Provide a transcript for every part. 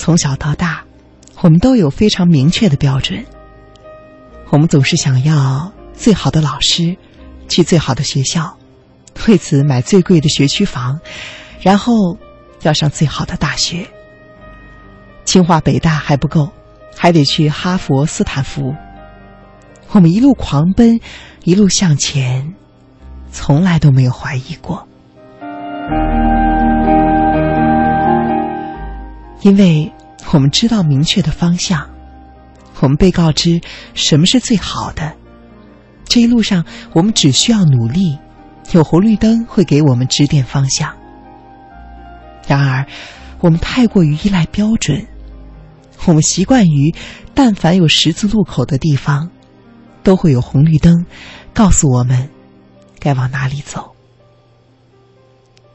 从小到大，我们都有非常明确的标准。我们总是想要最好的老师，去最好的学校，为此买最贵的学区房，然后要上最好的大学。清华北大还不够，还得去哈佛斯坦福。我们一路狂奔，一路向前，从来都没有怀疑过。因为我们知道明确的方向，我们被告知什么是最好的。这一路上，我们只需要努力，有红绿灯会给我们指点方向。然而，我们太过于依赖标准，我们习惯于，但凡有十字路口的地方，都会有红绿灯告诉我们该往哪里走。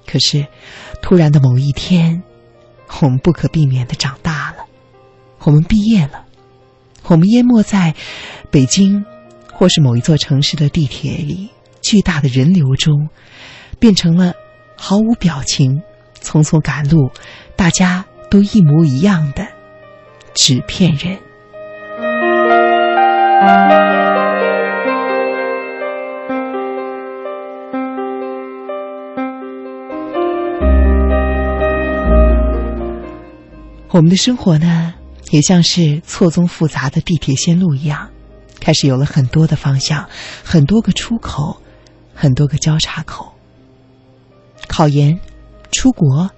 可是，突然的某一天。我们不可避免的长大了，我们毕业了，我们淹没在北京或是某一座城市的地铁里，巨大的人流中，变成了毫无表情、匆匆赶路、大家都一模一样的纸片人。我们的生活呢，也像是错综复杂的地铁线路一样，开始有了很多的方向，很多个出口，很多个交叉口。考研、出国，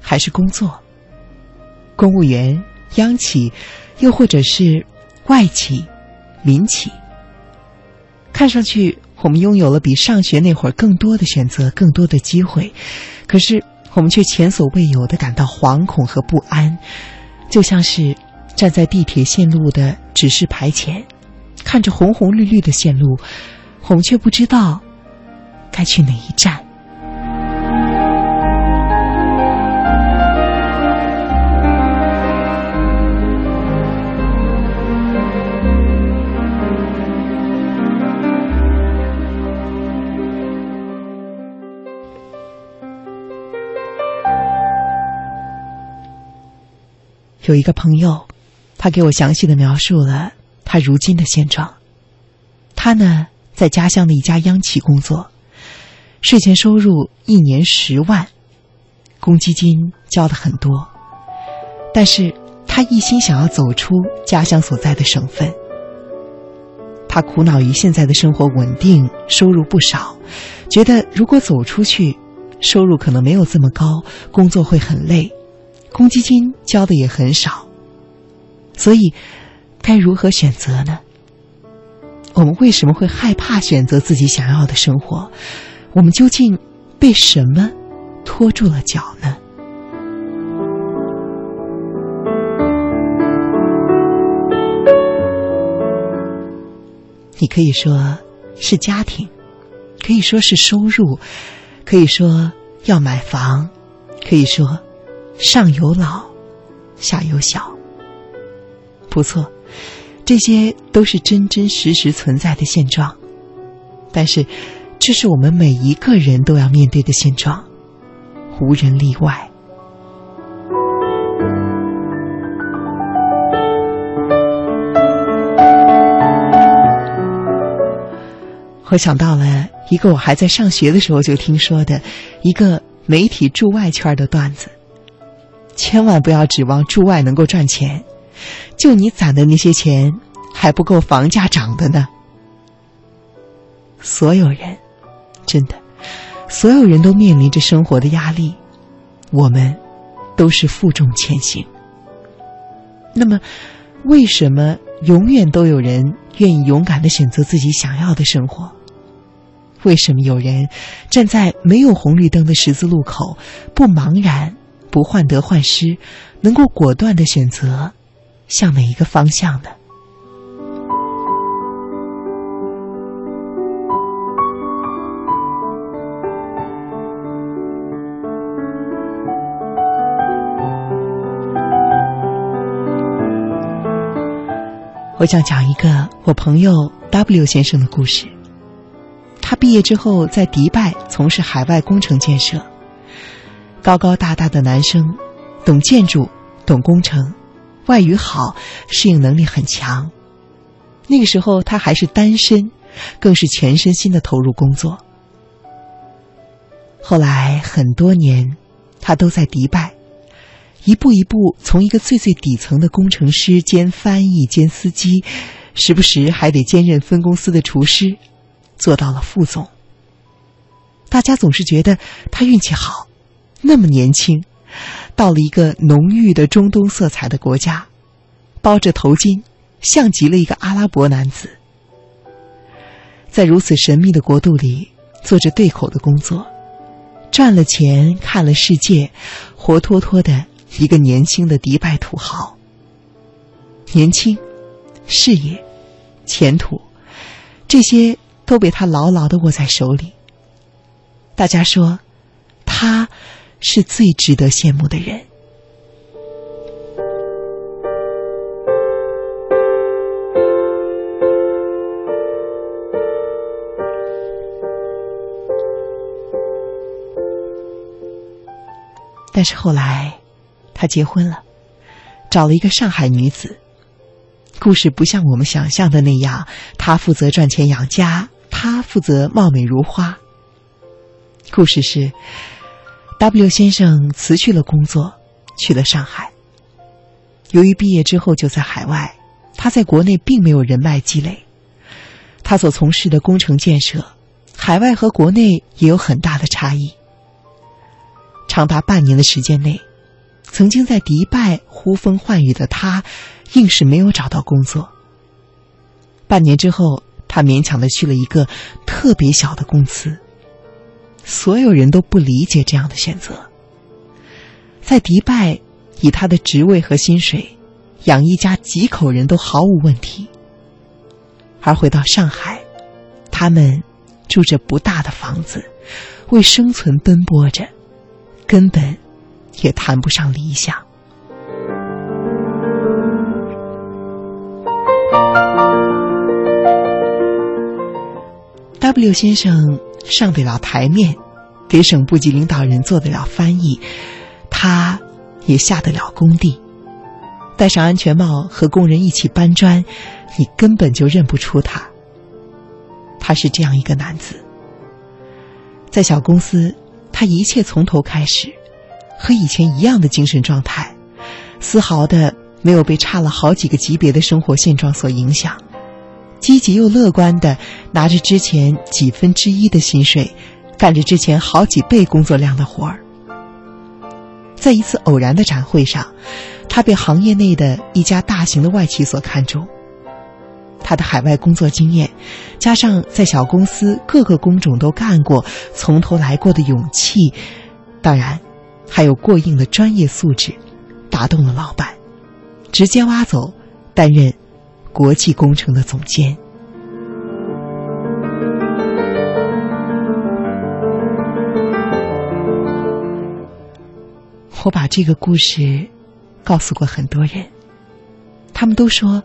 还是工作？公务员、央企，又或者是外企、民企？看上去，我们拥有了比上学那会儿更多的选择，更多的机会，可是。我们却前所未有的感到惶恐和不安，就像是站在地铁线路的指示牌前，看着红红绿绿的线路，我们却不知道该去哪一站。有一个朋友，他给我详细的描述了他如今的现状。他呢，在家乡的一家央企工作，税前收入一年十万，公积金交的很多。但是他一心想要走出家乡所在的省份。他苦恼于现在的生活稳定，收入不少，觉得如果走出去，收入可能没有这么高，工作会很累。公积金交的也很少，所以该如何选择呢？我们为什么会害怕选择自己想要的生活？我们究竟被什么拖住了脚呢？你可以说是家庭，可以说是收入，可以说要买房，可以说。上有老，下有小。不错，这些都是真真实实存在的现状。但是，这是我们每一个人都要面对的现状，无人例外。我想到了一个我还在上学的时候就听说的一个媒体驻外圈的段子。千万不要指望驻外能够赚钱，就你攒的那些钱还不够房价涨的呢。所有人，真的，所有人都面临着生活的压力，我们都是负重前行。那么，为什么永远都有人愿意勇敢的选择自己想要的生活？为什么有人站在没有红绿灯的十字路口不茫然？不患得患失，能够果断的选择向哪一个方向呢？我想讲一个我朋友 W 先生的故事。他毕业之后在迪拜从事海外工程建设。高高大大的男生，懂建筑，懂工程，外语好，适应能力很强。那个时候他还是单身，更是全身心的投入工作。后来很多年，他都在迪拜，一步一步从一个最最底层的工程师兼翻译兼司机，时不时还得兼任分公司的厨师，做到了副总。大家总是觉得他运气好，那么年轻，到了一个浓郁的中东色彩的国家，包着头巾，像极了一个阿拉伯男子。在如此神秘的国度里，做着对口的工作，赚了钱，看了世界，活脱脱的一个年轻的迪拜土豪。年轻，事业，前途，这些都被他牢牢的握在手里。大家说，他是最值得羡慕的人。但是后来，他结婚了，找了一个上海女子。故事不像我们想象的那样，他负责赚钱养家，她负责貌美如花。故事是，W 先生辞去了工作，去了上海。由于毕业之后就在海外，他在国内并没有人脉积累。他所从事的工程建设，海外和国内也有很大的差异。长达半年的时间内，曾经在迪拜呼风唤雨的他，硬是没有找到工作。半年之后，他勉强的去了一个特别小的公司。所有人都不理解这样的选择。在迪拜，以他的职位和薪水，养一家几口人都毫无问题。而回到上海，他们住着不大的房子，为生存奔波着，根本也谈不上理想。W 先生。上得了台面，给省部级领导人做得了翻译，他也下得了工地，戴上安全帽和工人一起搬砖，你根本就认不出他。他是这样一个男子，在小公司，他一切从头开始，和以前一样的精神状态，丝毫的没有被差了好几个级别的生活现状所影响。积极又乐观的拿着之前几分之一的薪水，干着之前好几倍工作量的活儿。在一次偶然的展会上，他被行业内的一家大型的外企所看中。他的海外工作经验，加上在小公司各个工种都干过、从头来过的勇气，当然，还有过硬的专业素质，打动了老板，直接挖走，担任。国际工程的总监，我把这个故事告诉过很多人，他们都说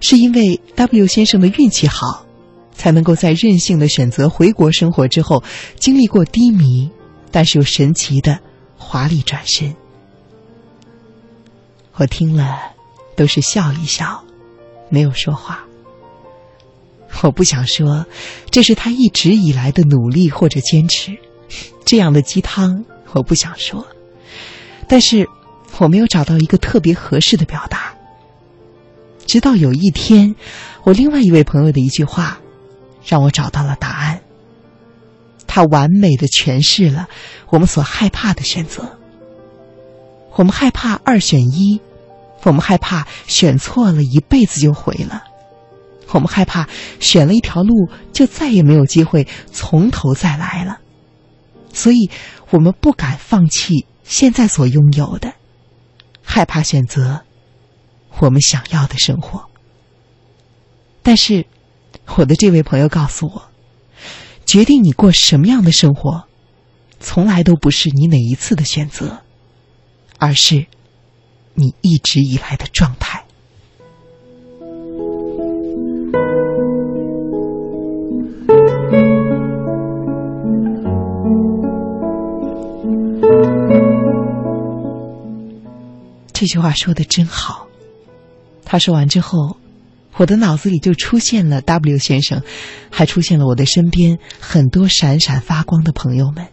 是因为 W 先生的运气好，才能够在任性的选择回国生活之后，经历过低迷，但是又神奇的华丽转身。我听了，都是笑一笑。没有说话。我不想说，这是他一直以来的努力或者坚持。这样的鸡汤我不想说，但是我没有找到一个特别合适的表达。直到有一天，我另外一位朋友的一句话，让我找到了答案。他完美的诠释了我们所害怕的选择。我们害怕二选一。我们害怕选错了，一辈子就毁了；我们害怕选了一条路，就再也没有机会从头再来了。所以，我们不敢放弃现在所拥有的，害怕选择我们想要的生活。但是，我的这位朋友告诉我，决定你过什么样的生活，从来都不是你哪一次的选择，而是。你一直以来的状态。这句话说的真好。他说完之后，我的脑子里就出现了 W 先生，还出现了我的身边很多闪闪发光的朋友们。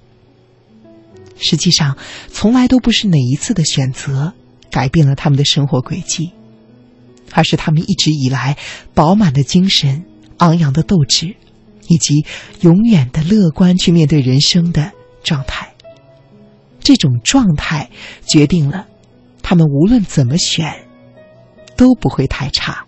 实际上，从来都不是哪一次的选择改变了他们的生活轨迹，而是他们一直以来饱满的精神、昂扬的斗志，以及永远的乐观去面对人生的状态。这种状态决定了他们无论怎么选都不会太差。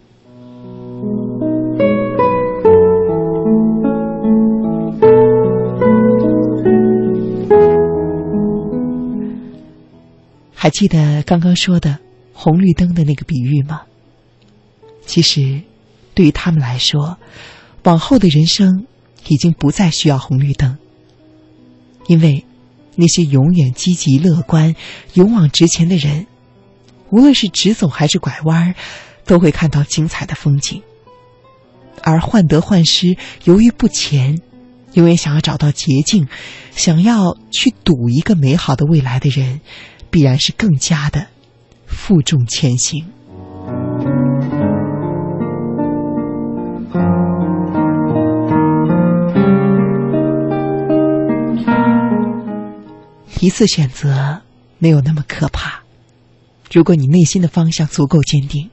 还记得刚刚说的红绿灯的那个比喻吗？其实，对于他们来说，往后的人生已经不再需要红绿灯，因为那些永远积极乐观、勇往直前的人，无论是直走还是拐弯，都会看到精彩的风景；而患得患失、犹豫不前、永远想要找到捷径、想要去赌一个美好的未来的人。必然是更加的负重前行。一次选择没有那么可怕，如果你内心的方向足够坚定，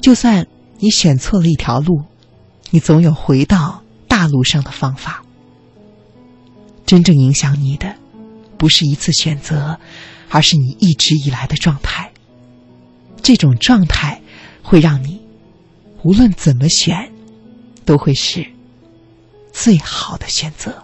就算你选错了一条路，你总有回到大路上的方法。真正影响你的，不是一次选择。而是你一直以来的状态，这种状态会让你无论怎么选，都会是最好的选择。